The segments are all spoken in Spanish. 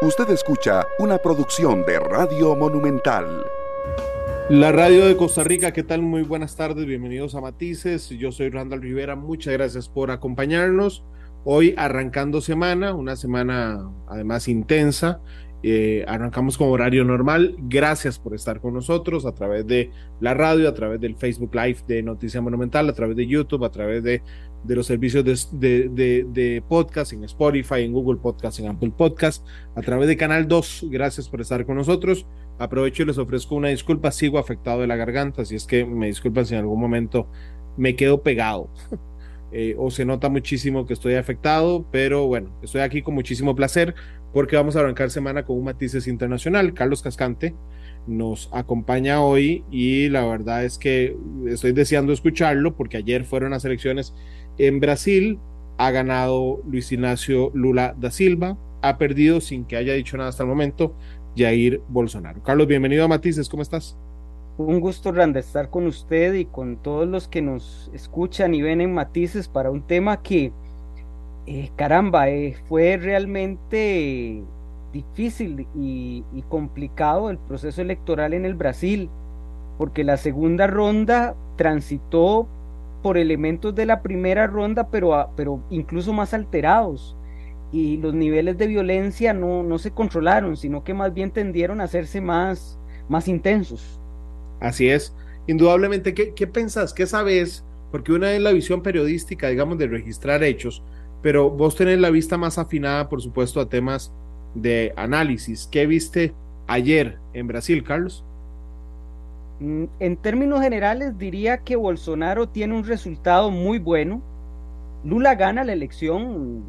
Usted escucha una producción de Radio Monumental. La radio de Costa Rica, ¿qué tal? Muy buenas tardes, bienvenidos a Matices. Yo soy Randall Rivera, muchas gracias por acompañarnos. Hoy arrancando semana, una semana además intensa, eh, arrancamos con horario normal. Gracias por estar con nosotros a través de la radio, a través del Facebook Live de Noticia Monumental, a través de YouTube, a través de, de los servicios de, de, de, podcast en Spotify, en Google Podcast, en Apple Podcast, a través de Canal 2. Gracias por estar con nosotros. Aprovecho y les ofrezco una disculpa. Sigo afectado de la garganta, así es que me disculpan si en algún momento me quedo pegado. Eh, o se nota muchísimo que estoy afectado, pero bueno, estoy aquí con muchísimo placer porque vamos a arrancar semana con un matices internacional. Carlos Cascante nos acompaña hoy y la verdad es que estoy deseando escucharlo porque ayer fueron las elecciones en Brasil, ha ganado Luis Ignacio Lula da Silva, ha perdido sin que haya dicho nada hasta el momento Jair Bolsonaro. Carlos, bienvenido a Matices, ¿cómo estás? Un gusto, Randa, estar con usted y con todos los que nos escuchan y ven en Matices para un tema que eh, caramba, eh, fue realmente difícil y, complicado el proceso electoral en el Brasil, porque la segunda ronda transitó por elementos de la primera ronda, pero, pero incluso más alterados. Y los niveles de violencia no, no se controlaron, sino que más bien tendieron a hacerse más, más intensos. Así es. Indudablemente, ¿qué, ¿qué pensás? ¿Qué sabes? Porque una es la visión periodística, digamos, de registrar hechos, pero vos tenés la vista más afinada, por supuesto, a temas de análisis. ¿Qué viste ayer en Brasil, Carlos? Mm, en términos generales, diría que Bolsonaro tiene un resultado muy bueno. Lula gana la elección,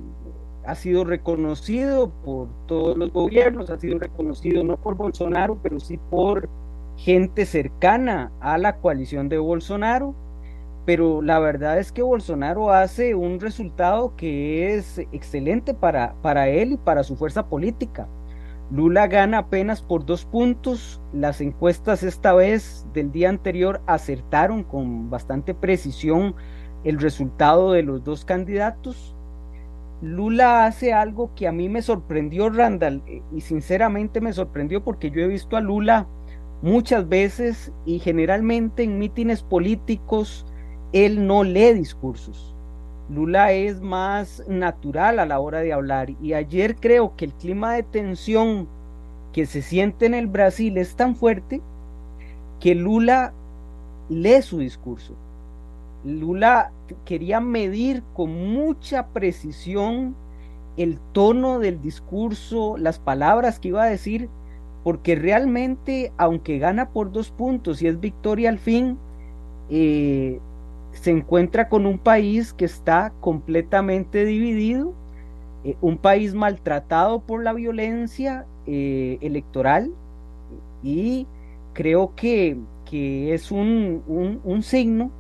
ha sido reconocido por todos los gobiernos, ha sido reconocido no por Bolsonaro, pero sí por gente cercana a la coalición de Bolsonaro pero la verdad es que Bolsonaro hace un resultado que es excelente para, para él y para su fuerza política. Lula gana apenas por dos puntos. Las encuestas esta vez del día anterior acertaron con bastante precisión el resultado de los dos candidatos. Lula hace algo que a mí me sorprendió, Randall, y sinceramente me sorprendió porque yo he visto a Lula muchas veces y generalmente en mítines políticos él no lee discursos. Lula es más natural a la hora de hablar y ayer creo que el clima de tensión que se siente en el Brasil es tan fuerte que Lula lee su discurso. Lula quería medir con mucha precisión el tono del discurso, las palabras que iba a decir, porque realmente, aunque gana por dos puntos y es victoria al fin, eh, se encuentra con un país que está completamente dividido, eh, un país maltratado por la violencia eh, electoral y creo que, que es un, un, signo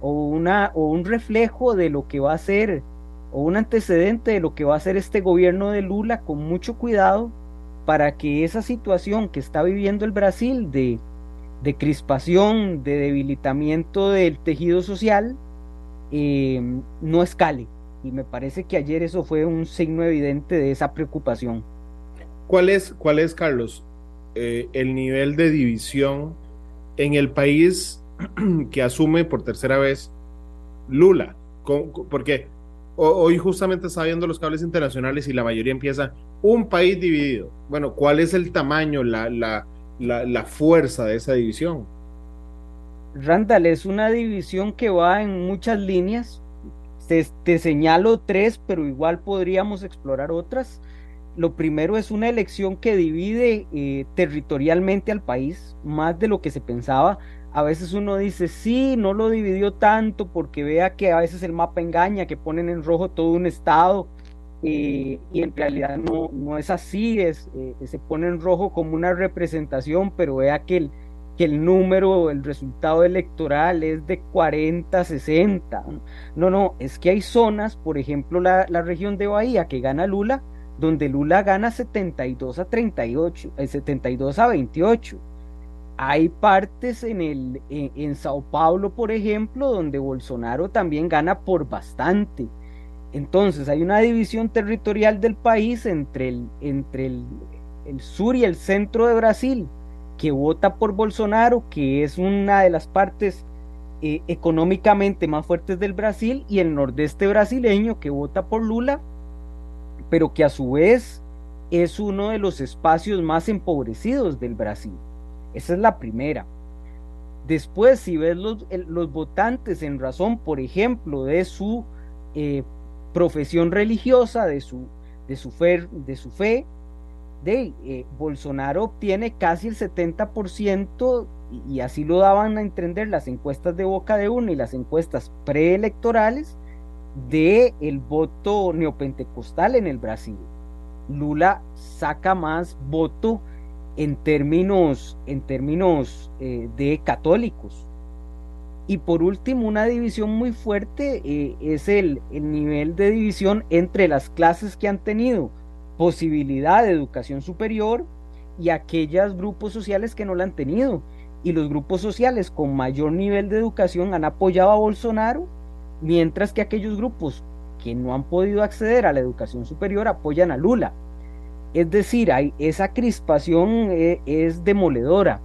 o, una, o un reflejo de lo que va a ser o un antecedente de lo que va a ser este gobierno de Lula con mucho cuidado para que esa situación que está viviendo el Brasil de de crispación, de debilitamiento del tejido social, eh, no escale. Y me parece que ayer eso fue un signo evidente de esa preocupación. ¿Cuál es, cuál es Carlos, eh, el nivel de división en el país que asume por tercera vez Lula? Porque hoy justamente está viendo los cables internacionales y la mayoría empieza un país dividido. Bueno, ¿cuál es el tamaño, la, la, la, fuerza de esa división. Randall, es una división que va en muchas líneas. Te, señalo tres, pero igual podríamos explorar otras. Lo primero es una elección que divide eh, territorialmente al país, más de lo que se pensaba. A veces uno dice, sí, no lo dividió tanto porque vea que a veces el mapa engaña, que ponen en rojo todo un estado y en realidad no, no es así, es, eh, se pone en rojo como una representación, pero vea que el, que el número, el resultado electoral es de 40, 60. No, no, es que hay zonas, por ejemplo la, la región de Bahía que gana Lula, donde Lula gana 72 a 38, 72 eh, a 28. Hay partes en, el, en, en Sao Paulo, por ejemplo, donde Bolsonaro también gana por bastante. Entonces hay una división territorial del país entre el, entre el, el sur y el centro de Brasil que vota por Bolsonaro, que es una de las partes eh, económicamente más fuertes del Brasil, y el nordeste brasileño que vota por Lula, pero que a su vez es uno de los espacios más empobrecidos del Brasil. Esa es la primera. Después, si ves los, los votantes en razón, por ejemplo, de su eh, profesión religiosa, de su, de su fe, de su fe de eh, Bolsonaro obtiene casi el 70% y, así lo daban a entender las encuestas de Boca de Uno y las encuestas preelectorales de el voto neopentecostal en el Brasil. Lula saca más voto en términos, en términos eh, de católicos. Y por último, una división muy fuerte eh, es el, el nivel de división entre las clases que han tenido posibilidad de educación superior y aquellos grupos sociales que no la han tenido. Y los grupos sociales con mayor nivel de educación han apoyado a Bolsonaro, mientras que aquellos grupos que no han podido acceder a la educación superior apoyan a Lula. Es decir, hay, esa crispación eh, es demoledora.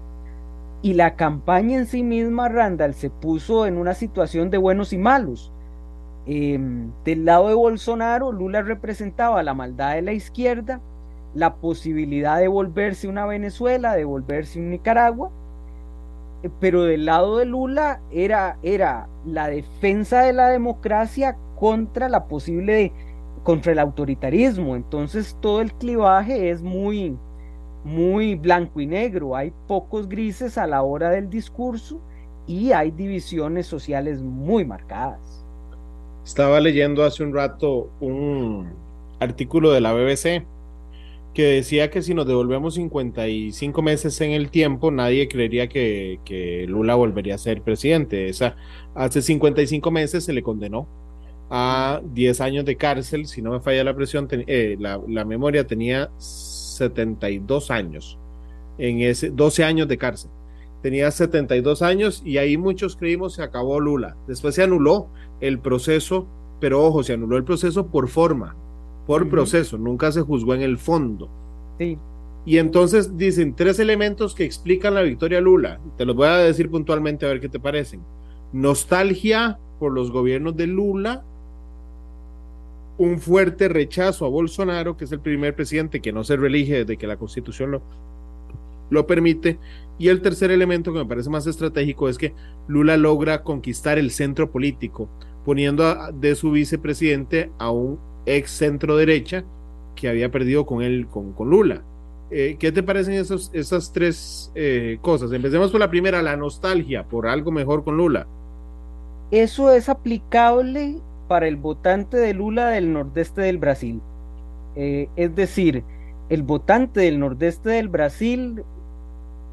Y la campaña en sí misma, Randall, se puso en una situación de buenos y malos Em, del lado de Bolsonaro, Lula representaba la maldad de la izquierda, la posibilidad de volverse una Venezuela, de volverse un Nicaragua, pero del lado de Lula era, era la defensa de la democracia contra la posible, contra el autoritarismo. Entonces todo el clivaje es muy, muy blanco y negro, hay pocos grises a la hora del discurso y hay divisiones sociales muy marcadas. Estaba leyendo hace un rato un artículo de la BBC que decía que si nos devolvemos 55 meses en el tiempo, nadie creería que, Lula volvería a ser presidente. Esa, hace 55 meses se le condenó a 10 años de cárcel, si no me falla la presión, eh, la, memoria tenía 72 años, en ese 12 años de cárcel. Tenía 72 años y ahí muchos creímos se acabó Lula. Después se anuló el proceso, pero ojo, se anuló el proceso por forma, por proceso, nunca se juzgó en el fondo. Sí. Y entonces dicen tres elementos que explican la victoria Lula. Te los voy a decir puntualmente a ver qué te parecen. Nostalgia por los gobiernos de Lula, un fuerte rechazo a Bolsonaro, que es el primer presidente que no se reelige desde que la constitución lo, lo permite, y el tercer elemento que me parece más estratégico es que Lula logra conquistar el centro político poniendo de su vicepresidente a un ex centro derecha que había perdido con él, con, con Lula. Eh, ¿Qué te parecen esas tres eh, cosas? Empecemos por la primera, la nostalgia por algo mejor con Lula. Eso es aplicable para el votante de Lula del nordeste del Brasil. Eh, es decir, el votante del nordeste del Brasil,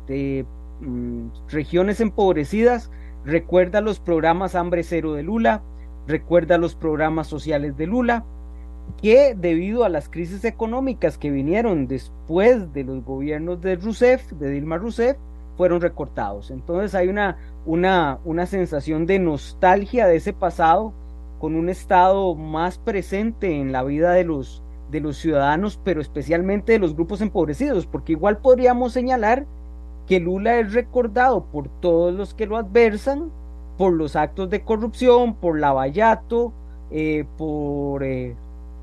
de mm, regiones empobrecidas, recuerda los programas Hambre Cero de Lula, recuerda los programas sociales de Lula, que debido a las crisis económicas que vinieron después de los gobiernos de Rousseff, de Dilma Rousseff, fueron recortados. Entonces hay una, una, una sensación de nostalgia de ese pasado con un Estado más presente en la vida de los, de los ciudadanos, pero especialmente de los grupos empobrecidos, porque igual podríamos señalar que Lula es recordado por todos los que lo adversan, por los actos de corrupción, por Lavallato, eh, por eh,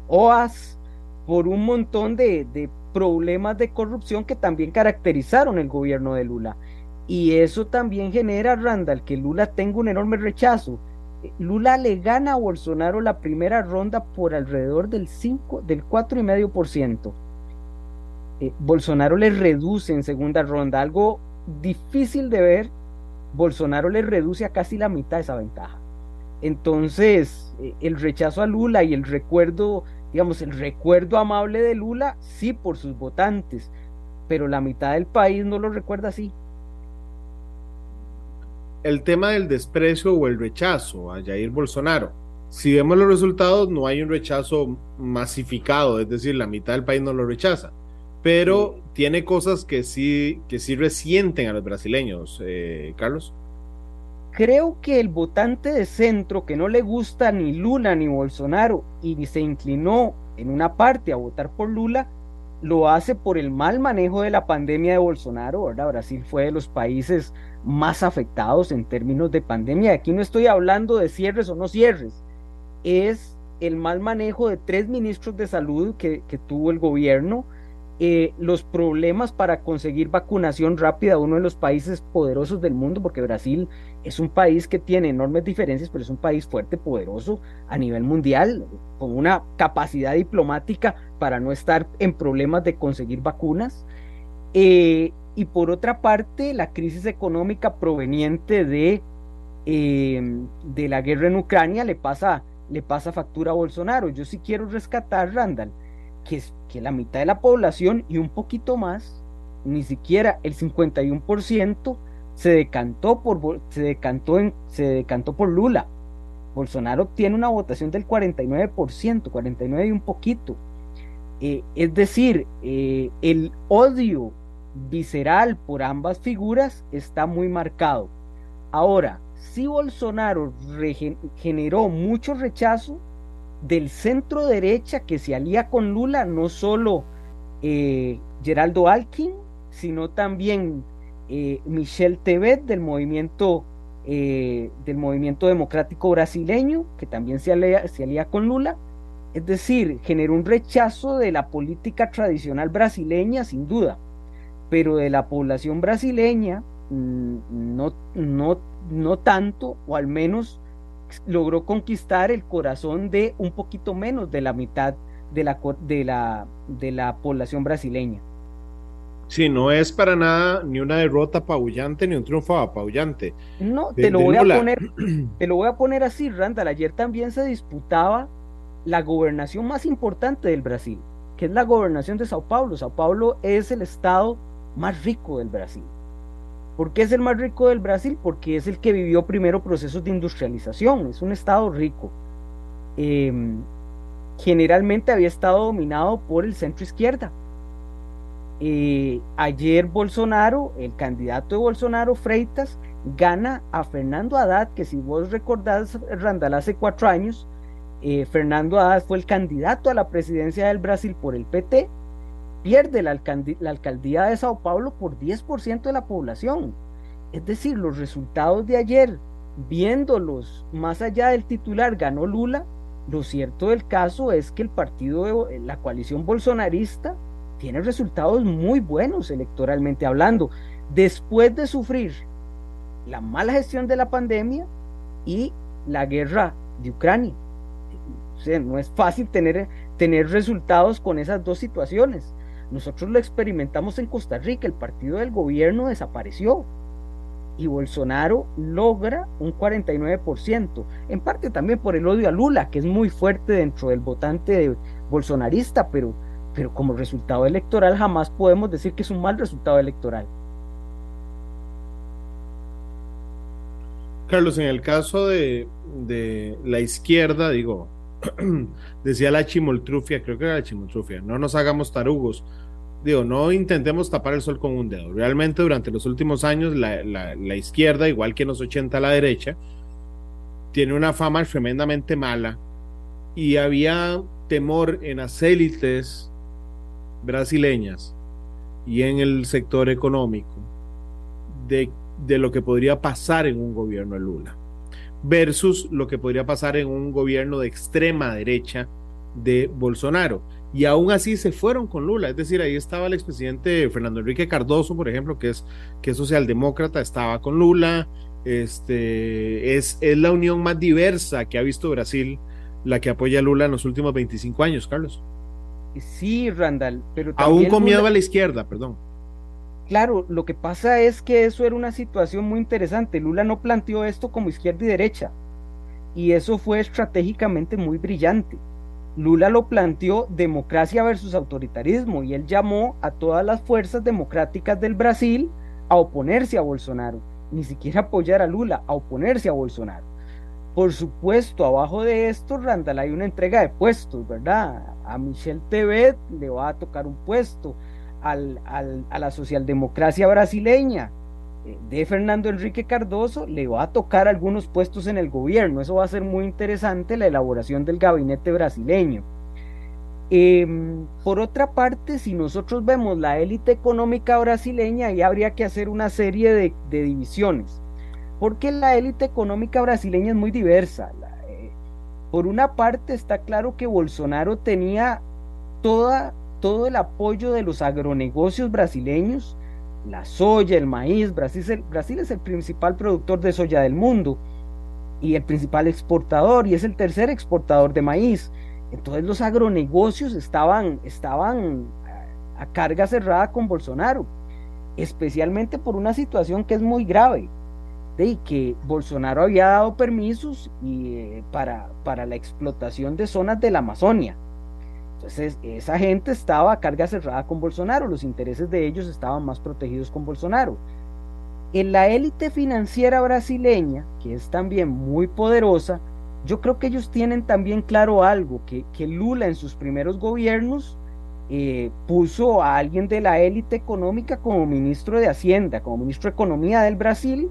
OAS, por un montón de, de problemas de corrupción que también caracterizaron el gobierno de Lula. Y eso también genera, Randall, que Lula tenga un enorme rechazo. Lula le gana a Bolsonaro la primera ronda por alrededor del 5, del 4,5%. Eh, Bolsonaro le reduce en segunda ronda, algo difícil de ver Bolsonaro le reduce a casi la mitad esa ventaja. Entonces, eh, el rechazo a Lula y el recuerdo, digamos, el recuerdo amable de Lula, sí por sus votantes, pero la mitad del país no lo recuerda así. El tema del desprecio o el rechazo a Jair Bolsonaro. Si vemos los resultados, no hay un rechazo masificado, es decir, la mitad del país no lo rechaza pero tiene cosas que sí, que sí resienten a los brasileños, eh, Carlos. Creo que el votante de centro que no le gusta ni Lula ni Bolsonaro y se inclinó en una parte a votar por Lula, lo hace por el mal manejo de la pandemia de Bolsonaro, ¿verdad? Brasil fue de los países más afectados en términos de pandemia. Aquí no estoy hablando de cierres o no cierres, es el mal manejo de tres ministros de salud que, tuvo el gobierno, eh, los problemas para conseguir vacunación rápida, uno de los países poderosos del mundo, porque Brasil es un país que tiene enormes diferencias, pero es un país fuerte, poderoso a nivel mundial, con una capacidad diplomática para no estar en problemas de conseguir vacunas. Eh, y por otra parte, la crisis económica proveniente de, eh, de la guerra en Ucrania le pasa, le pasa factura a Bolsonaro. Yo sí quiero rescatar, Randall, que, que la mitad de la población y un poquito más, ni siquiera el 51%, se decantó por, se decantó en, se decantó por Lula. Bolsonaro obtiene una votación del 49%, 49 y un poquito. Eh, es decir, eh, el odio visceral por ambas figuras está muy marcado. Ahora, si Bolsonaro generó mucho rechazo, del centro derecha que se alía con Lula, no solo eh, Geraldo Alkin, sino también eh, Michel Tebet del movimiento, eh, del movimiento democrático brasileño, que también se alía, se alía con Lula. Es decir, generó un rechazo de la política tradicional brasileña, sin duda, pero de la población brasileña mm, no, no, no tanto, o al menos logró conquistar el corazón de un poquito menos de la mitad de la, de la, de la población brasileña. Sí, no es para nada ni una derrota apabullante ni un triunfo apabullante. No, te lo voy a poner, te lo voy a poner así, Randall. Ayer también se disputaba la gobernación más importante del Brasil, que es la gobernación de Sao Paulo. Sao Paulo es el estado más rico del Brasil. ¿Por qué es el más rico del Brasil? Porque es el que vivió primero procesos de industrialización, es un estado rico. Em, generalmente había estado dominado por el centro izquierda. Eh, ayer Bolsonaro, el candidato de Bolsonaro, Freitas, gana a Fernando Haddad, que si vos recordás, Randall, hace cuatro años, eh, Fernando Haddad fue el candidato a la presidencia del Brasil por el PT, pierde la, alcaldía de Sao Paulo por 10% de la población. Es decir, los resultados de ayer, viéndolos más allá del titular, ganó Lula. Lo cierto del caso es que el partido de la coalición bolsonarista tiene resultados muy buenos electoralmente hablando, después de sufrir la mala gestión de la pandemia y la guerra de Ucrania. O sea, no es fácil tener, tener resultados con esas dos situaciones. Nosotros lo experimentamos en Costa Rica, el partido del gobierno desapareció y Bolsonaro logra un 49%, en parte también por el odio a Lula, que es muy fuerte dentro del votante bolsonarista, pero, pero como resultado electoral jamás podemos decir que es un mal resultado electoral. Carlos, en el caso de, de la izquierda, digo, decía la chimoltrufia, creo que era la chimoltrufia, no nos hagamos tarugos digo, no intentemos tapar el sol con un dedo. Realmente durante los últimos años la, izquierda, igual que en los 80 la derecha, tiene una fama tremendamente mala y había temor en las élites brasileñas y en el sector económico de, de lo que podría pasar en un gobierno de Lula versus lo que podría pasar en un gobierno de extrema derecha de Bolsonaro y aún así se fueron con Lula. Es decir, ahí estaba el expresidente Fernando Enrique Cardoso, por ejemplo, que es, que es socialdemócrata, estaba con Lula. Este, es, es la unión más diversa que ha visto Brasil, la que apoya a Lula en los últimos 25 años, Carlos. Sí, Randall, pero aún con miedo a la izquierda, perdón. Claro, lo que pasa es que eso era una situación muy interesante. Lula no planteó esto como izquierda y derecha, y eso fue estratégicamente muy brillante Lula lo planteó democracia versus autoritarismo y él llamó a todas las fuerzas democráticas del Brasil a oponerse a Bolsonaro, ni siquiera apoyar a Lula, a oponerse a Bolsonaro. Por supuesto, abajo de esto, Randall, hay una entrega de puestos, ¿verdad? A Michel Tebet le va a tocar un puesto, al, a la socialdemocracia brasileña de Fernando Enrique Cardoso le va a tocar algunos puestos en el gobierno. Eso va a ser muy interesante la elaboración del gabinete brasileño. Em, por otra parte, si nosotros vemos la élite económica brasileña, ahí habría que hacer una serie de, divisiones, porque la élite económica brasileña es muy diversa. Eh, por una parte, está claro que Bolsonaro tenía toda, todo el apoyo de los agronegocios brasileños, la soya, el maíz. Brasil, Brasil es el principal productor de soya del mundo y el principal exportador y es el tercer exportador de maíz. Entonces los agronegocios estaban, estaban a carga cerrada con Bolsonaro, especialmente por una situación que es muy grave, de que Bolsonaro había dado permisos eh, para, para la explotación de zonas de la Amazonia. Entonces esa gente estaba a carga cerrada con Bolsonaro, los intereses de ellos estaban más protegidos con Bolsonaro. En la élite financiera brasileña, que es también muy poderosa, yo creo que ellos tienen también claro algo, que, Lula en sus primeros gobiernos eh, puso a alguien de la élite económica como ministro de Hacienda, como ministro de Economía del Brasil,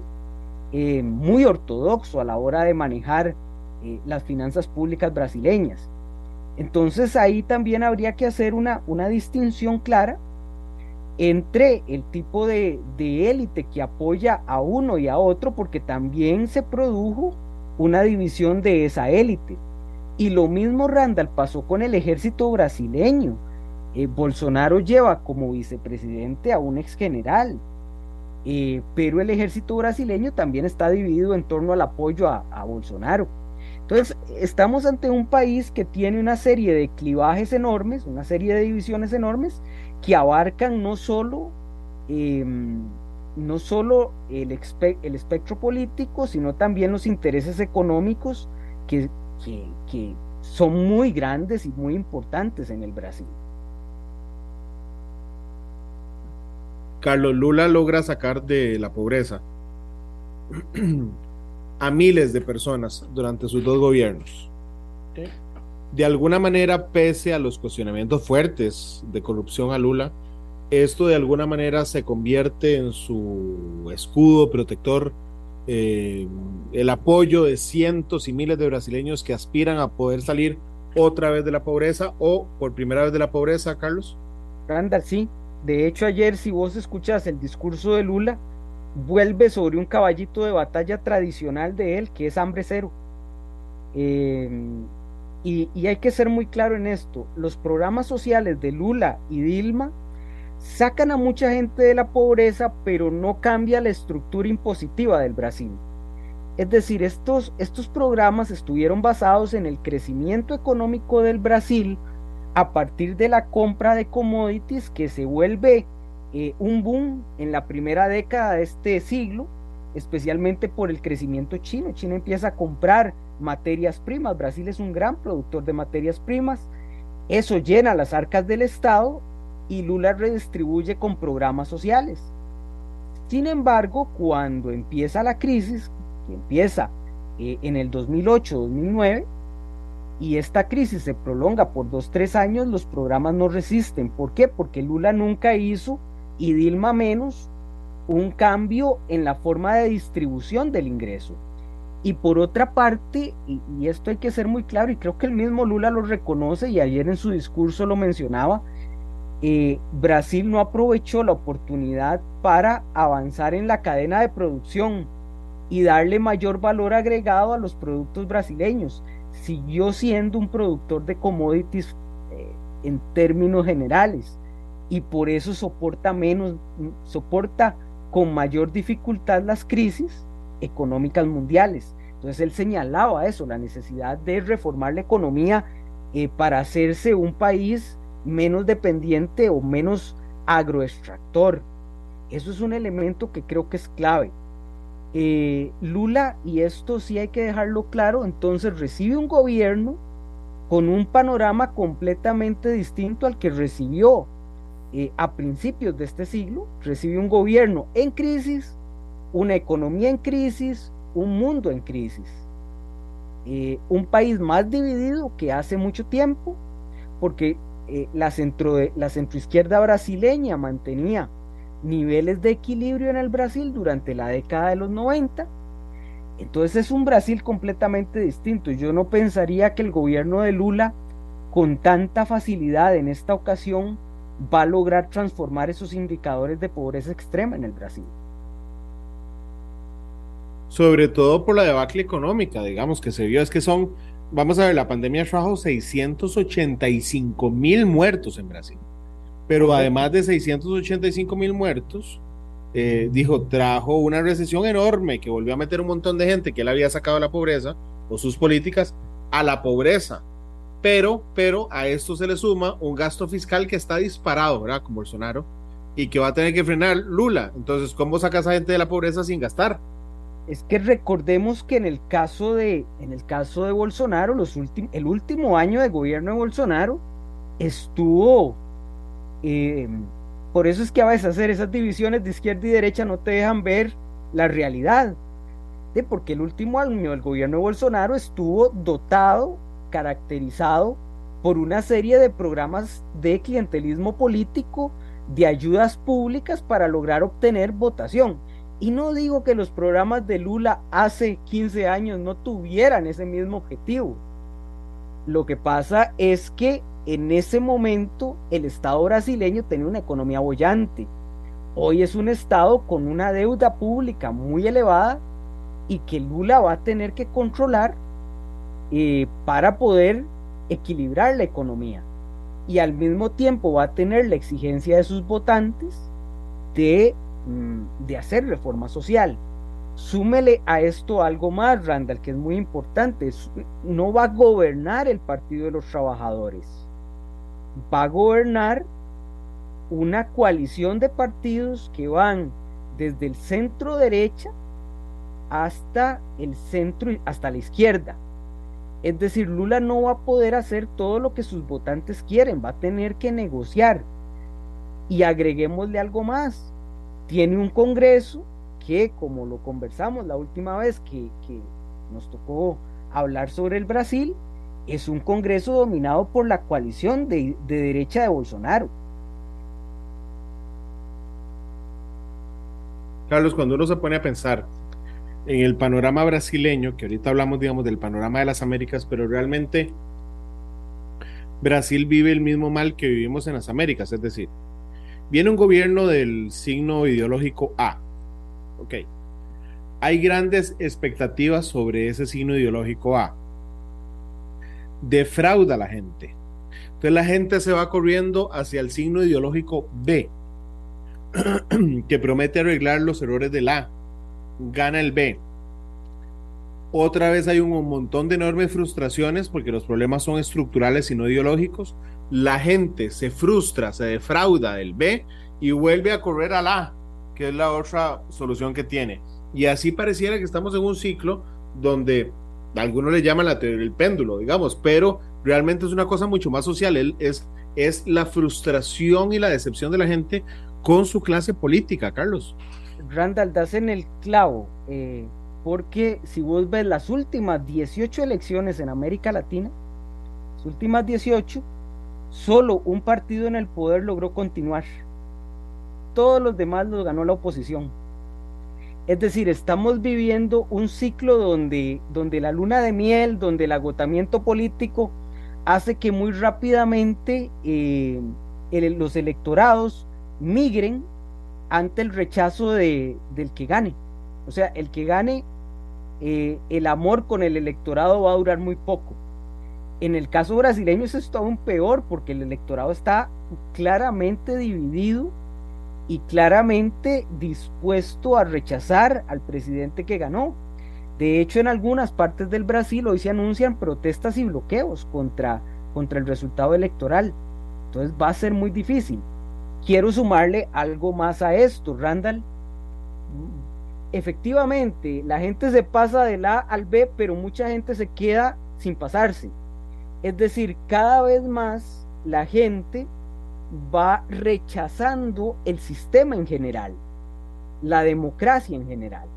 eh, muy ortodoxo a la hora de manejar eh, las finanzas públicas brasileñas. Entonces ahí también habría que hacer una, una distinción clara entre el tipo de élite que apoya a uno y a otro, porque también se produjo una división de esa élite. Y lo mismo Randall pasó con el ejército brasileño. Eh, Bolsonaro lleva como vicepresidente a un ex general, eh, pero el ejército brasileño también está dividido en torno al apoyo a, Bolsonaro. Entonces, estamos ante un país que tiene una serie de clivajes enormes, una serie de divisiones enormes, que abarcan no solo em, no solo el, espectro político, sino también los intereses económicos que, que, son muy grandes y muy importantes en el Brasil. Carlos Lula logra sacar de la pobreza a miles de personas durante sus dos gobiernos. De alguna manera, pese a los cuestionamientos fuertes de corrupción a Lula, esto de alguna manera se convierte en su escudo protector, eh, el apoyo de cientos y miles de brasileños que aspiran a poder salir otra vez de la pobreza o por primera vez de la pobreza, Carlos? Randall, sí. De hecho, ayer, si vos escuchas el discurso de Lula, vuelve sobre un caballito de batalla tradicional de él, que es hambre cero. Eh, y, y, hay que ser muy claro en esto, los programas sociales de Lula y Dilma sacan a mucha gente de la pobreza, pero no cambia la estructura impositiva del Brasil. Es decir, estos, estos programas estuvieron basados en el crecimiento económico del Brasil a partir de la compra de commodities que se vuelve eh, un boom en la primera década de este siglo, especialmente por el crecimiento chino. China empieza a comprar materias primas. Brasil es un gran productor de materias primas. Eso llena las arcas del Estado y Lula redistribuye con programas sociales. Sin embargo, cuando empieza la crisis, que empieza eh, en el 2008-2009, y esta crisis se prolonga por dos, tres años, los programas no resisten. ¿Por qué? Porque Lula nunca hizo, y Dilma menos, un cambio en la forma de distribución del ingreso. Y por otra parte, y, esto hay que ser muy claro, y creo que el mismo Lula lo reconoce, y ayer en su discurso lo mencionaba, eh, Brasil no aprovechó la oportunidad para avanzar en la cadena de producción y darle mayor valor agregado a los productos brasileños. Siguió siendo un productor de commodities eh, en términos generales y por eso soporta menos, soporta con mayor dificultad las crisis económicas mundiales. Entonces él señalaba eso, la necesidad de reformar la economía eh, para hacerse un país menos dependiente o menos agroextractor. Eso es un elemento que creo que es clave. Eh, Lula, y esto sí hay que dejarlo claro, entonces recibe un gobierno con un panorama completamente distinto al que recibió eh, a principios de este siglo. Recibe un gobierno en crisis, una economía en crisis, un mundo en crisis. Eh, un país más dividido que hace mucho tiempo, porque eh, la, centro, la centroizquierda brasileña mantenía niveles de equilibrio en el Brasil durante la década de los 90. Entonces es un Brasil completamente distinto. Yo no pensaría que el gobierno de Lula con tanta facilidad en esta ocasión va a lograr transformar esos indicadores de pobreza extrema en el Brasil. Sobre todo por la debacle económica, digamos, que se vio, es que son, vamos a ver, la pandemia trajo 685 mil muertos en Brasil, pero además de 685 mil muertos, eh, dijo, trajo una recesión enorme que volvió a meter un montón de gente que él había sacado de la pobreza o sus políticas a la pobreza. Pero, pero a esto se le suma un gasto fiscal que está disparado, ¿verdad? Con Bolsonaro y que va a tener que frenar Lula. Entonces, ¿cómo saca a gente de la pobreza sin gastar? Es que recordemos que en el caso de, en el caso de Bolsonaro, los el último año de gobierno de Bolsonaro estuvo eh, por eso es que a veces hacer esas divisiones de izquierda y derecha no te dejan ver la realidad. De porque el último año del gobierno de Bolsonaro estuvo dotado, caracterizado por una serie de programas de clientelismo político, de ayudas públicas para lograr obtener votación. Y no digo que los programas de Lula hace 15 años no tuvieran ese mismo objetivo. Lo que pasa es que en ese momento el Estado brasileño tenía una economía bollante. Hoy es un Estado con una deuda pública muy elevada y que Lula va a tener que controlar para poder equilibrar la economía. Y al mismo tiempo va a tener la exigencia de sus votantes de, mm, de hacer reforma social. Súmele a esto algo más, Randall, que es muy importante. No va a gobernar el Partido de los Trabajadores va a gobernar una coalición de partidos que van desde el centro derecha hasta el centro, hasta la izquierda. Es decir, Lula no va a poder hacer todo lo que sus votantes quieren, va a tener que negociar. Y agreguémosle algo más, tiene un Congreso que, como lo conversamos la última vez que, nos tocó hablar sobre el Brasil, es un Congreso dominado por la coalición de, derecha de Bolsonaro. Carlos, cuando uno se pone a pensar en el panorama brasileño, que ahorita hablamos, digamos, del panorama de las Américas, pero realmente Brasil vive el mismo mal que vivimos en las Américas, es decir, viene un gobierno del signo ideológico A, ok, hay grandes expectativas sobre ese signo ideológico A defrauda a la gente. Entonces la gente se va corriendo hacia el signo ideológico B, que promete arreglar los errores del A. Gana el B. Otra vez hay un montón de enormes frustraciones porque los problemas son estructurales y no ideológicos. La gente se frustra, se defrauda del B y vuelve a correr al A, que es la otra solución que tiene. Y así pareciera que estamos en un ciclo donde algunos le llaman la teoría del péndulo, digamos, pero realmente es una cosa mucho más social, es, es la frustración y la decepción de la gente con su clase política, Carlos. Randall, das en el clavo, eh, porque si vos ves las últimas 18 elecciones en América Latina, las últimas 18, solo un partido en el poder logró continuar. Todos los demás los ganó la oposición. Es decir, estamos viviendo un ciclo donde, donde la luna de miel, donde el agotamiento político hace que muy rápidamente eh, los electorados migren ante el rechazo de, del que gane. O sea, el que gane, eh, el amor con el electorado va a durar muy poco. En el caso brasileño es esto aún peor porque el electorado está claramente dividido y claramente dispuesto a rechazar al presidente que ganó. De hecho, en algunas partes del Brasil hoy se anuncian protestas y bloqueos contra, contra el resultado electoral. Entonces va a ser muy difícil. Quiero sumarle algo más a esto, Randall. Efectivamente, la gente se pasa del A al B, pero mucha gente se queda sin pasarse. Es decir, cada vez más la gente va rechazando el sistema en general, la democracia en general.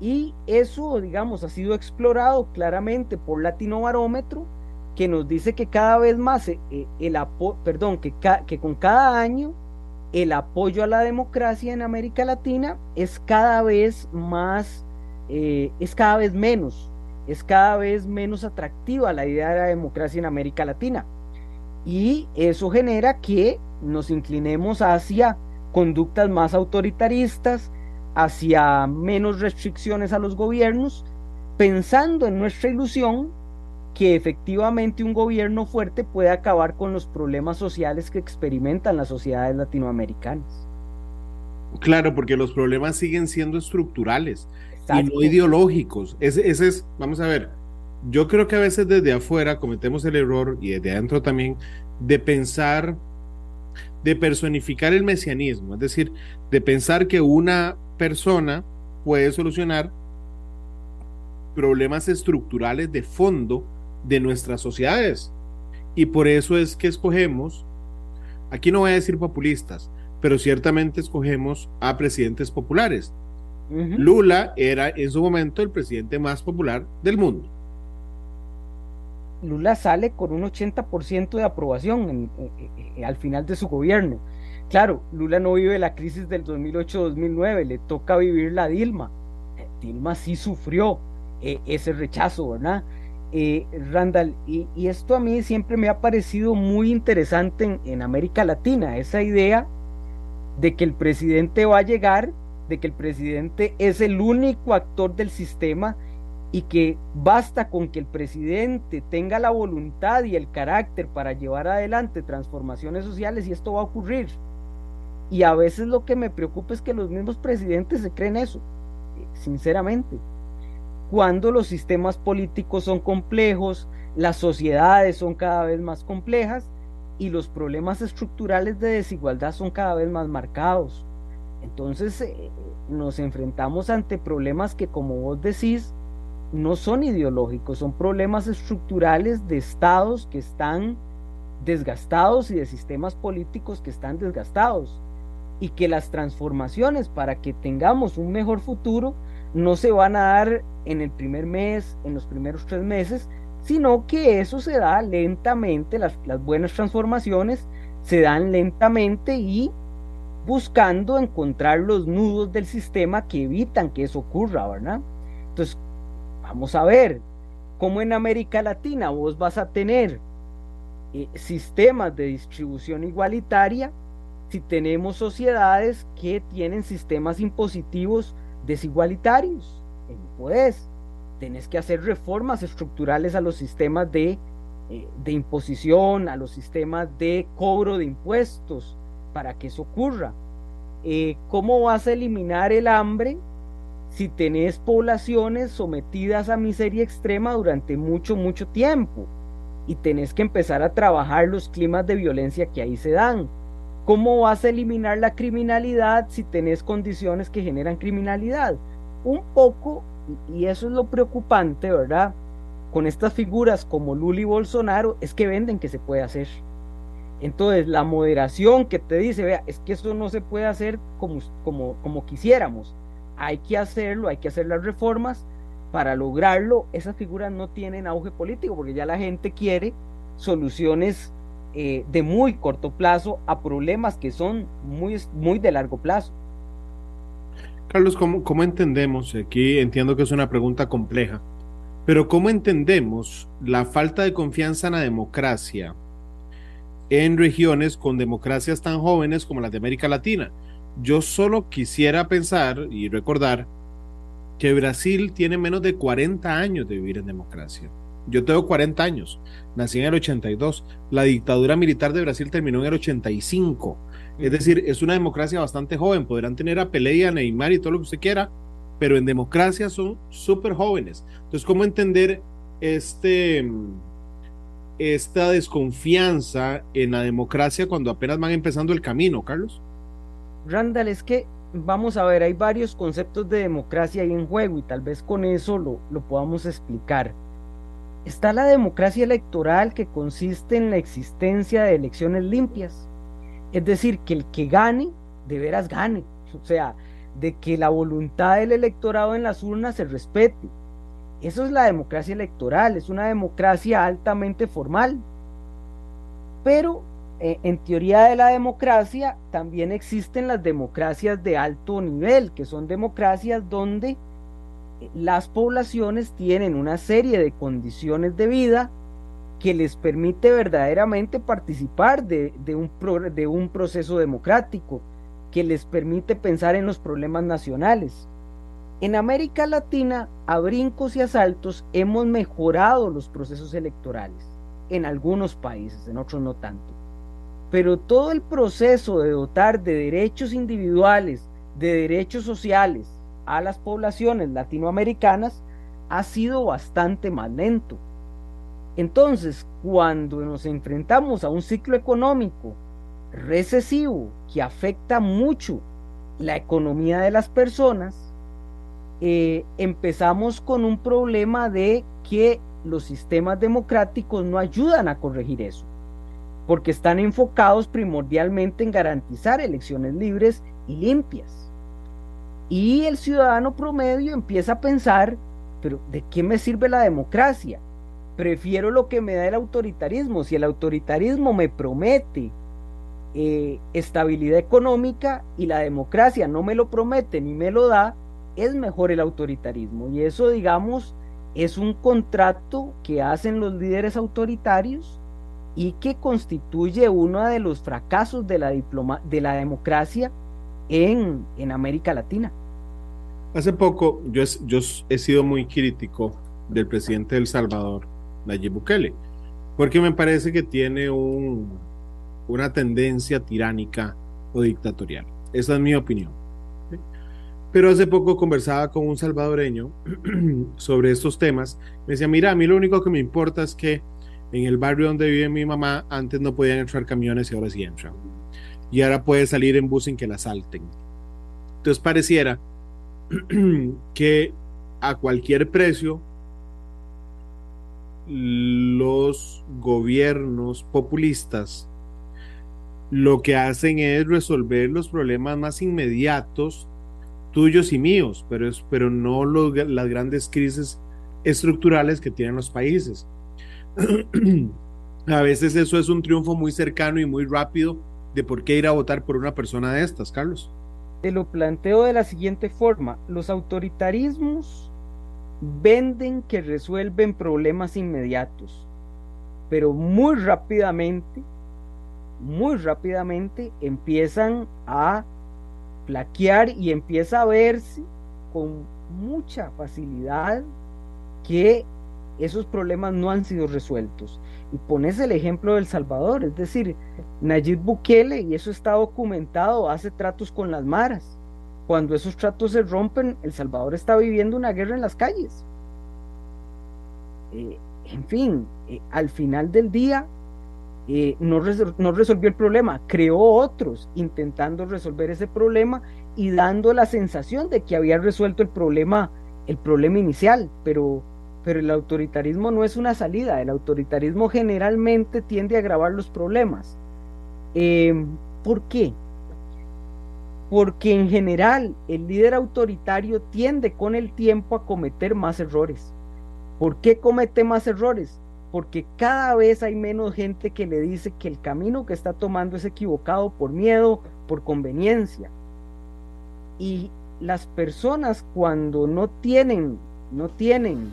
Y eso, digamos, ha sido explorado claramente por Latino Barómetro, que nos dice que cada vez más eh, eh, el perdón, que, que con cada año el apoyo a la democracia en América Latina es cada vez más, eh, es cada vez menos. es cada vez menos atractiva la idea de la democracia en América Latina. Y eso genera que nos inclinemos hacia conductas más autoritaristas, hacia menos restricciones a los gobiernos, pensando en nuestra ilusión que efectivamente un gobierno fuerte puede acabar con los problemas sociales que experimentan las sociedades latinoamericanas. Claro, porque los problemas siguen siendo estructurales y no ideológicos. Ese, ese, es, vamos a ver, yo creo que a veces desde afuera cometemos el error, y desde adentro también, de pensar, de personificar el mesianismo, es decir, de pensar que una persona puede solucionar problemas estructurales de fondo de nuestras sociedades. Y por eso es que escogemos, aquí no voy a decir populistas, pero ciertamente escogemos a presidentes populares. Lula era en su momento el presidente más popular del mundo. Lula sale con un 80% de aprobación al final de su gobierno. Claro, Lula no vive la crisis del 2008-2009, le toca vivir la Dilma. Dilma sí sufrió eh, ese rechazo, ¿verdad? Eh, Randall, y, esto a mí siempre me ha parecido muy interesante en América Latina, esa idea de que el presidente va a llegar, de que el presidente es el único actor del sistema y que basta con que el presidente tenga la voluntad y el carácter para llevar adelante transformaciones sociales y esto va a ocurrir. Y a veces lo que me preocupa es que los mismos presidentes se creen eso, sinceramente. Cuando los sistemas políticos son complejos, las sociedades son cada vez más complejas y los problemas estructurales de desigualdad son cada vez más marcados. Entonces eh, nos enfrentamos ante problemas que, como vos decís, no son ideológicos, son problemas estructurales de estados que están desgastados y de sistemas políticos que están desgastados. Y que las transformaciones para que tengamos un mejor futuro no se van a dar en el primer mes, en los primeros tres meses, sino que eso se da lentamente, las, las buenas transformaciones se dan lentamente y buscando encontrar los nudos del sistema que evitan que eso ocurra, ¿verdad? Entonces, vamos a ver cómo en América Latina vos vas a tener eh, sistemas de distribución igualitaria si tenemos sociedades que tienen sistemas impositivos desigualitarios. No podés tenés que hacer reformas estructurales a los sistemas de, eh, de imposición, a los sistemas de cobro de impuestos, para que eso ocurra. Eh, ¿Cómo vas a eliminar el hambre si tenés poblaciones sometidas a miseria extrema durante mucho, mucho tiempo? Y tenés que empezar a trabajar los climas de violencia que ahí se dan. ¿Cómo vas a eliminar la criminalidad si tenés condiciones que generan criminalidad? Un poco y eso es lo preocupante, ¿verdad? Con estas figuras como Lula y Bolsonaro, es que venden que se puede hacer. Entonces, la moderación que te dice, vea, es que eso no se puede hacer como, como, como quisiéramos. Hay que hacerlo, hay que hacer las reformas. Para lograrlo, esas figuras no tienen auge político porque ya la gente quiere soluciones eh, de muy corto plazo a problemas que son muy, muy de largo plazo. Carlos, ¿cómo, entendemos? Aquí entiendo que es una pregunta compleja, pero ¿cómo entendemos la falta de confianza en la democracia en regiones con democracias tan jóvenes como las de América Latina? Yo solo quisiera pensar y recordar que Brasil tiene menos de 40 años de vivir en democracia. Yo tengo 40 años, nací en el 82, la dictadura militar de Brasil terminó en el 85 es decir, es una democracia bastante joven. Podrán tener a Pelé a Neymar y todo lo que usted quiera, pero en democracia son súper jóvenes. Entonces, ¿cómo entender este, esta desconfianza en la democracia cuando apenas van empezando el camino, Carlos? Randall, es que vamos a ver, hay varios conceptos de democracia ahí en juego y tal vez con eso lo, lo podamos explicar. Está la democracia electoral que consiste en la existencia de elecciones limpias es decir, que el que gane, de veras gane. O sea, de que la voluntad del electorado en las urnas se respete. Eso es la democracia electoral, es una democracia altamente formal. Pero eh, en teoría de la democracia también existen las democracias de alto nivel, que son democracias donde las poblaciones tienen una serie de condiciones de vida que les permite verdaderamente participar de, un, un proceso democrático, que les permite pensar en los problemas nacionales. En América Latina, a brincos y asaltos, hemos mejorado los procesos electorales, en algunos países, en otros no tanto. Pero todo el proceso de dotar de derechos individuales, de derechos sociales a las poblaciones latinoamericanas ha sido bastante más lento. Entonces, cuando nos enfrentamos a un ciclo económico recesivo que afecta mucho la economía de las personas, eh, empezamos con un problema de que los sistemas democráticos no ayudan a corregir eso, porque están enfocados primordialmente en garantizar elecciones libres y limpias. Y el ciudadano promedio empieza a pensar, pero ¿de qué me sirve la democracia? Prefiero lo que me da el autoritarismo. Si el autoritarismo me promete eh, estabilidad económica y la democracia no me lo promete ni me lo da, es mejor el autoritarismo. Y eso, digamos, es un contrato que hacen los líderes autoritarios y que constituye uno de los fracasos de la, de la democracia en, América Latina. Hace poco yo, he sido muy crítico del presidente de El Salvador, Nayib Bukele, porque me parece que tiene un, una tendencia tiránica o dictatorial. Esa es mi opinión. Pero hace poco conversaba con un salvadoreño sobre estos temas. Me decía, mira, a mí lo único que me importa es que en el barrio donde vive mi mamá antes no podían entrar camiones y ahora sí entran. Y ahora puede salir en bus sin que la salten. Entonces pareciera que a cualquier precio los gobiernos populistas lo que hacen es resolver los problemas más inmediatos tuyos y míos, pero, es, pero no las grandes crisis estructurales que tienen los países. a veces eso es un triunfo muy cercano y muy rápido de por qué ir a votar por una persona de estas, Carlos. Te lo planteo de la siguiente forma, los autoritarismos venden que resuelven problemas inmediatos, pero muy rápidamente muy rápidamente empiezan a flaquear y empieza a verse con mucha facilidad que esos problemas no han sido resueltos. Y pones el ejemplo del Salvador, es decir, Nayib Bukele, y eso está documentado, hace tratos con las maras. Cuando esos tratos se rompen, El Salvador está viviendo una guerra en las calles. Eh, en fin, eh, al final del día, eh, no, no resolvió el problema, creó otros intentando resolver ese problema y dando la sensación de que había resuelto el problema, el problema inicial, pero, pero el autoritarismo no es una salida, el autoritarismo generalmente tiende a agravar los problemas. Em, ¿Por qué? Porque en general el líder autoritario tiende con el tiempo a cometer más errores. ¿Por qué comete más errores? porque cada vez hay menos gente que le dice que el camino que está tomando es equivocado por miedo, por conveniencia. Y las personas cuando no tienen, no tienen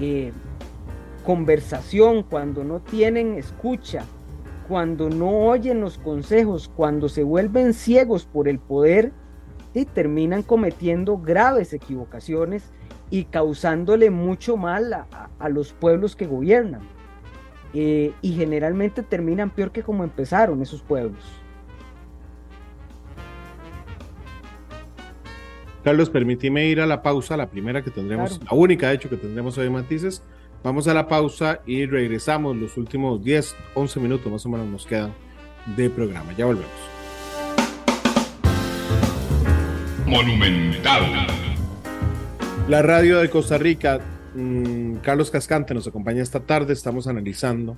eh, conversación, cuando no tienen escucha, cuando no oyen los consejos, cuando se vuelven ciegos por el poder, y terminan cometiendo graves equivocaciones y causándole mucho mal a, los pueblos que gobiernan. Eh, y generalmente terminan peor que como empezaron esos pueblos. Carlos, permíteme ir a la pausa, la primera que tendremos, la única de hecho que tendremos hoy en Matices. Vamos a la pausa y regresamos los últimos 10, 11 minutos más o menos nos quedan de programa. Ya volvemos. Monumental. La radio de Costa Rica, mm, Carlos Cascante nos acompaña esta tarde. Estamos analizando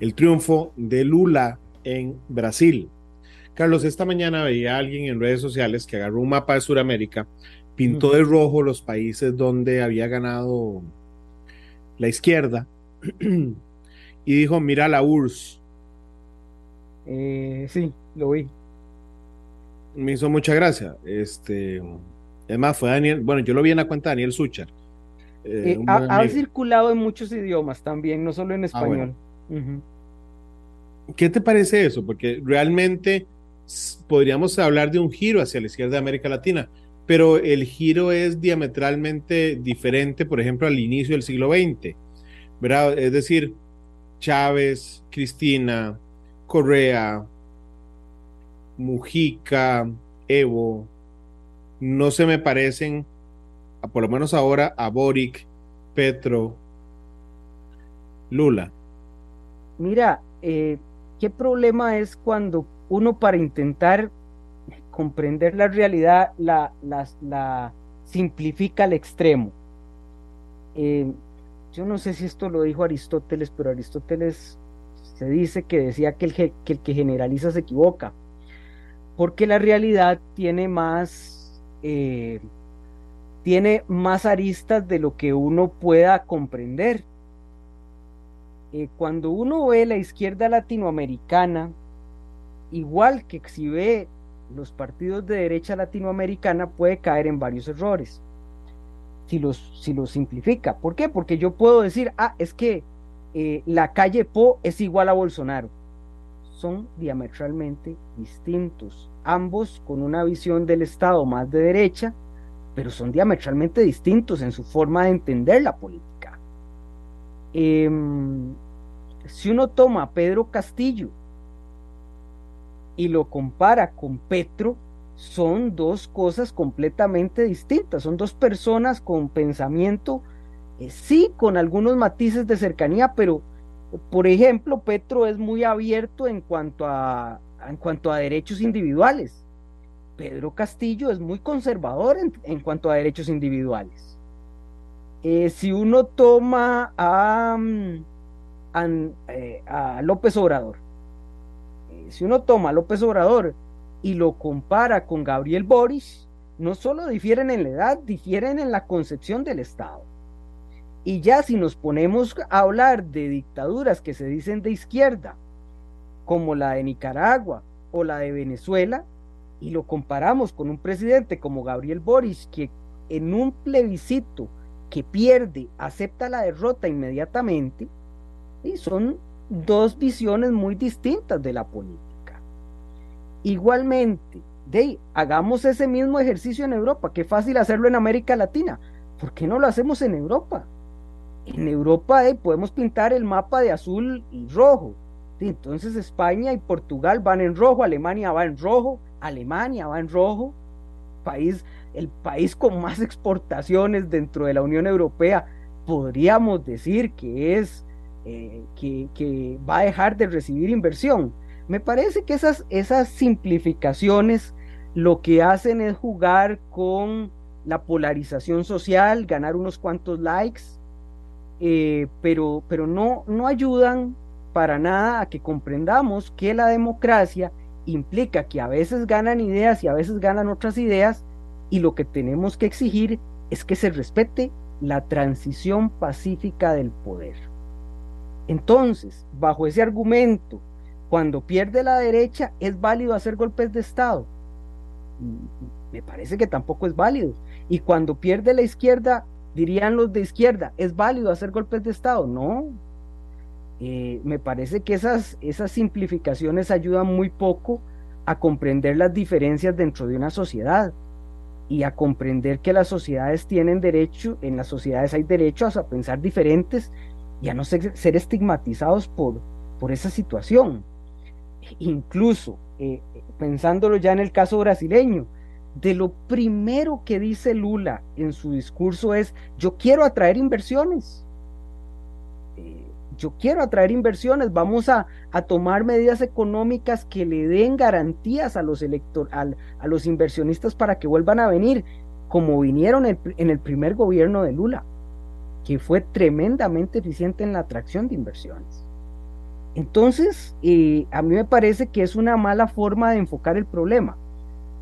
el triunfo de Lula en Brasil. Carlos, esta mañana veía a alguien en redes sociales que agarró un mapa de Sudamérica, pintó de rojo los países donde había ganado la izquierda y dijo, mira la URSS. Eh, sí, lo vi. Me hizo mucha gracia. Este, Es más, fue Daniel, bueno, yo lo vi en la cuenta de Daniel Suchar. Eh, ha, circulado en muchos idiomas también, no solo en ah, español. ¿Qué te parece eso? Porque realmente podríamos hablar de un giro hacia la izquierda de América Latina, pero el giro es diametralmente diferente, por ejemplo, al inicio del siglo XX, ¿verdad? Es decir, Chávez, Cristina, Correa, Mujica, Evo, no se me parecen, por lo menos ahora, a Boric, Petro, Lula. Mira, eh, ¿qué problema es cuando uno para intentar comprender la realidad la, simplifica al extremo? Eh, yo no sé si esto lo dijo Aristóteles, pero Aristóteles se dice que decía que el que, el que generaliza se equivoca, porque la realidad tiene más, eh, tiene más aristas de lo que uno pueda comprender. Eh, cuando uno ve la izquierda latinoamericana, igual que ve los partidos de derecha latinoamericana, puede caer en varios errores. Si los, si los simplifica. ¿Por qué? Porque yo puedo decir, ah, es que eh, la calle Po es igual a Bolsonaro. Son diametralmente distintos, ambos con una visión del Estado más de derecha, pero son diametralmente distintos en su forma de entender la política. Em, si uno toma a Pedro Castillo y lo compara con Petro, son dos cosas completamente distintas, son dos personas con pensamiento, eh, sí, con algunos matices de cercanía, pero por ejemplo, Petro es muy abierto en cuanto a, en cuanto a derechos individuales. Pedro Castillo es muy conservador en, cuanto a derechos individuales. Eh, si uno toma a, mm, eh, a López Obrador, si uno toma a López Obrador y lo compara con Gabriel Boris, no solo difieren en la edad, difieren en la concepción del Estado. Y ya si nos ponemos a hablar de dictaduras que se dicen de izquierda, como la de Nicaragua o la de Venezuela, y lo comparamos con un presidente como Gabriel Boris, que en un plebiscito que pierde, acepta la derrota inmediatamente, y son dos visiones muy distintas de la política. Igualmente, de hagamos ese mismo ejercicio en Europa, qué fácil hacerlo en América Latina. ¿Por qué no lo hacemos en Europa? En Europa podemos pintar el mapa de azul y rojo. entonces España y Portugal van en rojo, Alemania va en rojo, Alemania va en rojo, país, el país con más exportaciones dentro de la Unión Europea, podríamos decir que es eh, que, va a dejar de recibir inversión. Me parece que esas, esas simplificaciones lo que hacen es jugar con la polarización social, ganar unos cuantos likes, eh, pero, pero no, no ayudan para nada a que comprendamos que la democracia implica que a veces ganan ideas y a veces ganan otras ideas y lo que tenemos que exigir es que se respete la transición pacífica del poder. Entonces, bajo ese argumento, cuando pierde la derecha, ¿es válido hacer golpes de Estado? Me parece que tampoco es válido. Y cuando pierde la izquierda, dirían los de izquierda, ¿es válido hacer golpes de Estado? No. Eh, me parece que esas, esas simplificaciones ayudan muy poco a comprender las diferencias dentro de una sociedad y a comprender que las sociedades tienen derecho, en las sociedades hay derechos a pensar diferentes y a no ser, ser estigmatizados por, por esa situación. Incluso, eh, pensándolo ya en el caso brasileño, de lo primero que dice Lula en su discurso es, yo quiero atraer inversiones. Eh, yo quiero atraer inversiones, vamos a, a, tomar medidas económicas que le den garantías a los, elector, a, a los inversionistas para que vuelvan a venir, como vinieron en el primer gobierno de Lula que fue tremendamente eficiente en la atracción de inversiones. Entonces, eh, a mí me parece que es una mala forma de enfocar el problema.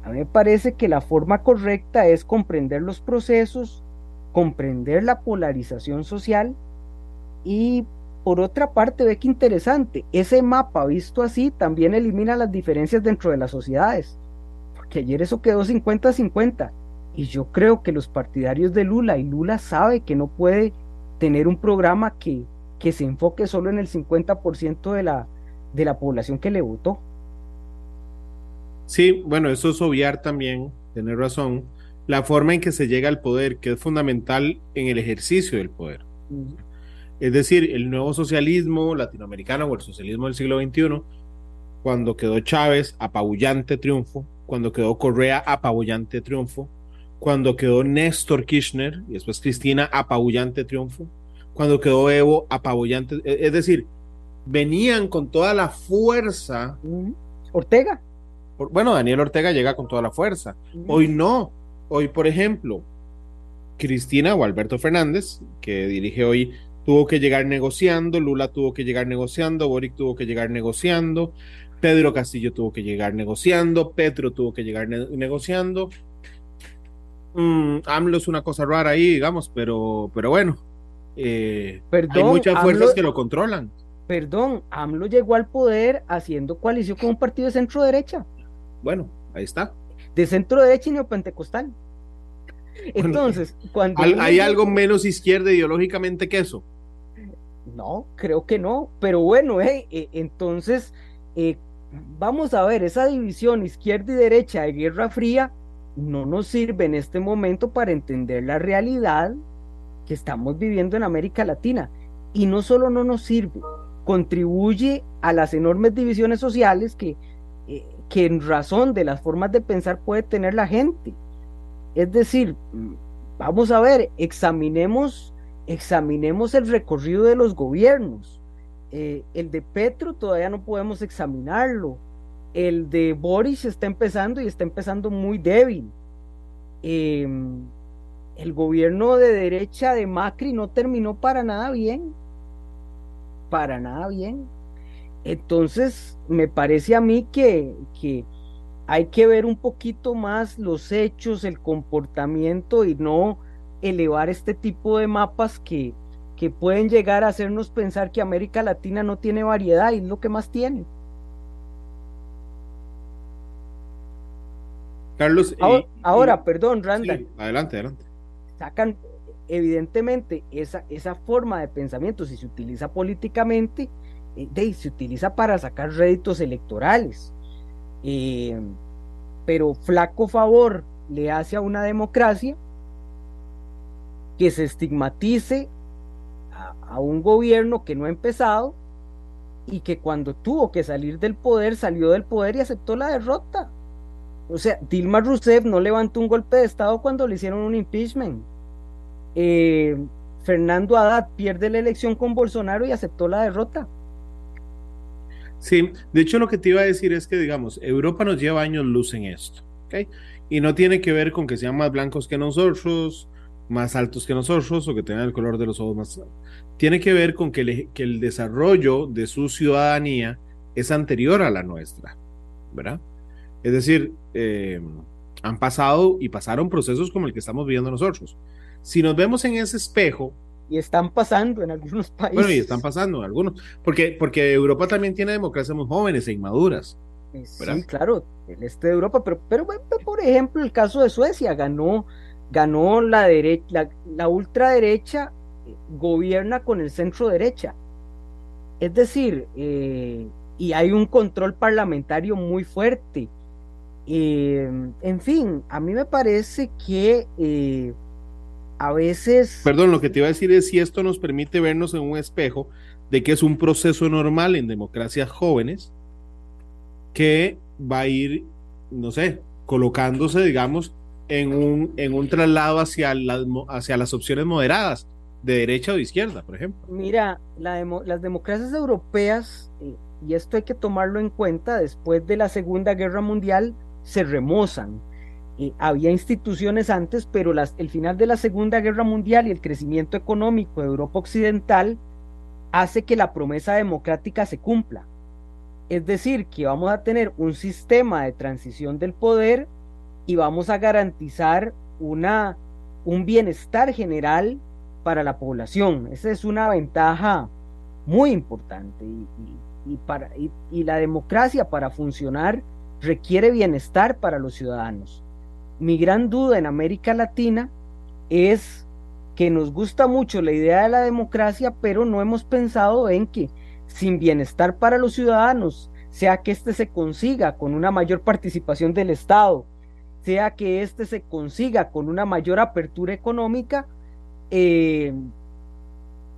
A mí me parece que la forma correcta es comprender los procesos, comprender la polarización social y por otra parte, ve que interesante, ese mapa visto así también elimina las diferencias dentro de las sociedades, porque ayer eso quedó 50-50 Y yo creo que los partidarios de Lula, y Lula sabe que no puede tener un programa que, que se enfoque solo en el 50% de la, de la población que le votó. Sí, bueno, eso es obviar también, tener razón, la forma en que se llega al poder, que es fundamental en el ejercicio del poder. Es decir, el nuevo socialismo latinoamericano o el socialismo del siglo XXI, cuando quedó Chávez, apabullante triunfo, cuando quedó Correa, apabullante triunfo, cuando quedó Néstor Kirchner y después Cristina, apabullante triunfo, cuando quedó Evo, apabullante, e, es decir, venían con toda la fuerza. Ortega. Bueno, Daniel Ortega llega con toda la fuerza. Hoy no. Hoy, por ejemplo, Cristina o Alberto Fernández, que dirige hoy, tuvo que llegar negociando, Lula tuvo que llegar negociando, Boric tuvo que llegar negociando, Pedro Castillo tuvo que llegar negociando, Petro tuvo que llegar negociando. Mm, AMLO es una cosa rara ahí, digamos, pero, pero bueno, eh, hay muchas fuerzas que lo controlan. Perdón, AMLO llegó al poder haciendo coalición con un partido de centro derecha. Bueno, ahí está. De centro derecha y neopentecostal. Entonces, cuando. ¿Hay, algo menos izquierda ideológicamente que eso? No, creo que no. Pero bueno, eh, eh entonces, eh, vamos a ver, esa división izquierda y derecha de Guerra Fría no nos sirve en este momento para entender la realidad que estamos viviendo en América Latina. Y no solo no nos sirve, contribuye a las enormes divisiones sociales que, eh, que en razón de las formas de pensar puede tener la gente. Es decir, vamos a ver, examinemos, examinemos el recorrido de los gobiernos. Eh, el de Petro todavía no podemos examinarlo. El de Boris está empezando y está empezando muy débil. Em, el gobierno de derecha de Macri no terminó para nada bien para nada bien. Entonces, me parece a mí que, que hay que ver un poquito más los hechos, el comportamiento y no elevar este tipo de mapas que, que pueden llegar a hacernos pensar que América Latina no tiene variedad y es lo que más tiene. Carlos. Ahora, perdón, Randall. adelante, adelante. Sacan evidentemente esa, esa forma de pensamiento, si se utiliza políticamente, eh, se utiliza para sacar réditos electorales. Eh, pero flaco favor le hace a una democracia que se estigmatice a, a, un gobierno que no ha empezado y que cuando tuvo que salir del poder salió del poder y aceptó la derrota. O sea, Dilma Rousseff no levantó un golpe de Estado cuando le hicieron un impeachment. Eh, Fernando Haddad pierde la elección con Bolsonaro y aceptó la derrota. Sí, de hecho lo que te iba a decir es que, digamos, Europa nos lleva años luz en esto. Y no tiene que ver con que sean más blancos que nosotros, más altos que nosotros o que tengan el color de los ojos más... Tiene que ver con que, el desarrollo de su ciudadanía es anterior a la nuestra, ¿verdad? Es decir, eh, han pasado y pasaron procesos como el que estamos viviendo nosotros si nos vemos en ese espejo. Y están pasando en algunos países. Bueno, y están pasando en algunos. Porque, porque Europa también tiene democracias muy jóvenes e inmaduras. Sí, claro, el este de Europa, pero, pero por ejemplo, el caso de Suecia ganó, ganó la derecha, la, ultraderecha eh, gobierna con el centro derecha. Es decir, eh, y hay un control parlamentario muy fuerte. Eh, en fin, a mí me parece que a veces... Perdón, lo que te iba a decir es si esto nos permite vernos en un espejo de que es un proceso normal en democracias jóvenes que va a ir, no sé, colocándose, digamos, en un, en un traslado hacia las, hacia las opciones moderadas, de derecha o de izquierda, por ejemplo. Mira, las democracias europeas, eh, y esto hay que tomarlo en cuenta, después de la Segunda Guerra Mundial, se remozan eh, había instituciones antes, pero el final de la Segunda Guerra Mundial y el crecimiento económico de Europa Occidental hace que la promesa democrática se cumpla. Es decir, que vamos a tener un sistema de transición del poder y vamos a garantizar una, un bienestar general para la población. Esa es una ventaja muy importante. Y, y la democracia para funcionar requiere bienestar para los ciudadanos mi gran duda en América Latina es que nos gusta mucho la idea de la democracia, pero no hemos pensado en que sin bienestar para los ciudadanos, sea que éste se consiga con una mayor participación del Estado, sea que éste se consiga con una mayor apertura económica, eh,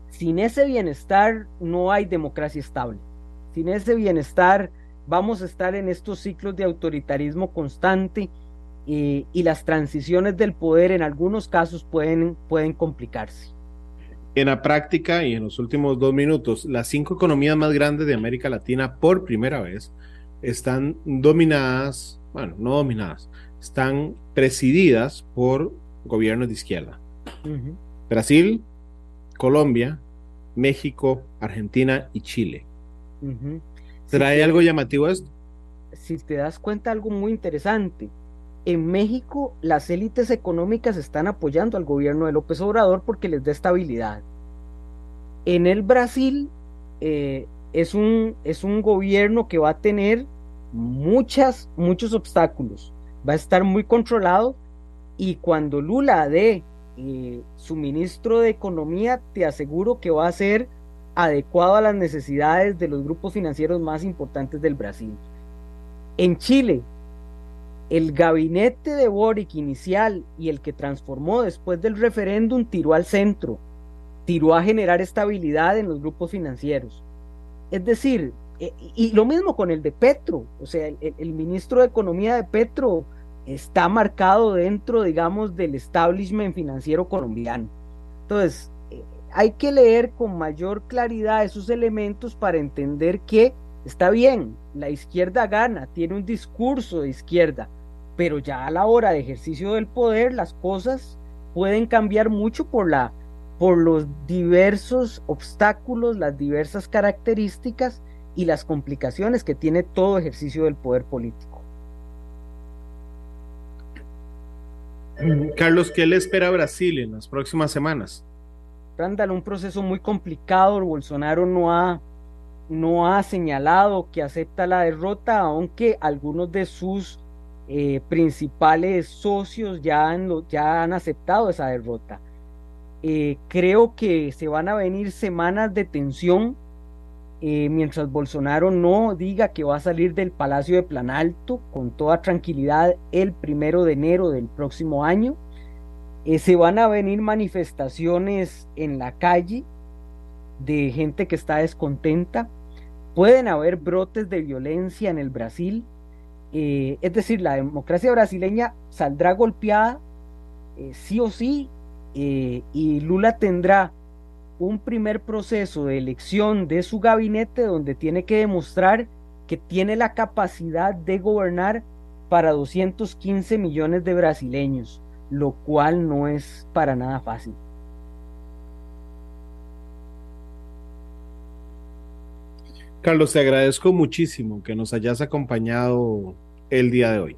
sin ese bienestar no hay democracia estable. Sin ese bienestar vamos a estar en estos ciclos de autoritarismo constante y, las transiciones del poder en algunos casos pueden, pueden complicarse. En la práctica y en los últimos dos minutos, las cinco economías más grandes de América Latina por primera vez están dominadas, bueno, no dominadas, están presididas por gobiernos de izquierda. Brasil, Colombia, México, Argentina y Chile. ¿Trae algo llamativo esto? Si te das cuenta, algo muy interesante en México las élites económicas están apoyando al gobierno de López Obrador porque les da estabilidad. En el Brasil eh, es, un, es un gobierno que va a tener muchas, muchos obstáculos. Va a estar muy controlado y cuando Lula dé eh, su ministro de Economía, te aseguro que va a ser adecuado a las necesidades de los grupos financieros más importantes del Brasil. En Chile, el gabinete de Boric inicial y el que transformó después del referéndum tiró al centro, tiró a generar estabilidad en los grupos financieros. Es decir, eh, y lo mismo con el de Petro, o sea, el, ministro de Economía de Petro está marcado dentro, digamos, del establishment financiero colombiano. Entonces, hay que leer con mayor claridad esos elementos para entender que está bien, la izquierda gana, tiene un discurso de izquierda, pero ya a la hora de ejercicio del poder las cosas pueden cambiar mucho por la por los diversos obstáculos, las diversas características y las complicaciones que tiene todo ejercicio del poder político. Carlos, ¿qué le espera a Brasil en las próximas semanas? Randall, un proceso muy complicado. Bolsonaro no ha, no ha señalado que acepta la derrota, aunque algunos de sus eh, principales socios ya han, ya han aceptado esa derrota. Eh, creo que se van a venir semanas de tensión eh, mientras Bolsonaro no diga que va a salir del Palacio de Planalto con toda tranquilidad el primero de enero del próximo año. Se van a venir manifestaciones en la calle de gente que está descontenta. Pueden haber brotes de violencia en el Brasil. Eh, es decir, la democracia brasileña saldrá golpeada eh, sí o sí eh, y Lula tendrá un primer proceso de elección de su gabinete donde tiene que demostrar que tiene la capacidad de gobernar para 215 millones de brasileños, lo cual no es para nada fácil. Carlos, te agradezco muchísimo que nos hayas acompañado el día de hoy.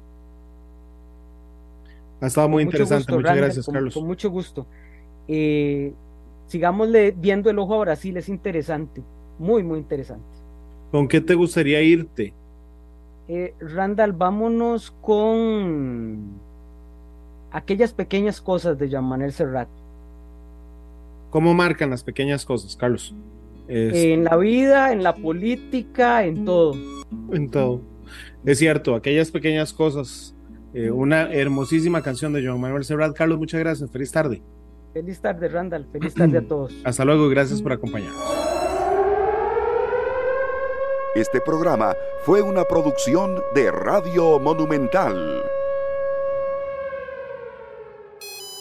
Ha estado muy interesante. Muchas gracias, Carlos. Con mucho gusto. Eh, sigámosle viendo el ojo a Brasil, es interesante. Muy, muy interesante. ¿Con qué te gustaría irte? Eh, Randall, vámonos con aquellas pequeñas cosas de Jean Manuel Serrat. ¿Cómo marcan las pequeñas cosas, Carlos? En la vida, en la política, en todo. En todo. Es cierto, aquellas pequeñas cosas. Eh, una hermosísima canción de Joan Manuel Serrat. Carlos, muchas gracias. Feliz tarde. Feliz tarde, Randall. Feliz tarde a todos. Hasta luego y gracias por acompañarnos. Este programa fue una producción de Radio Monumental.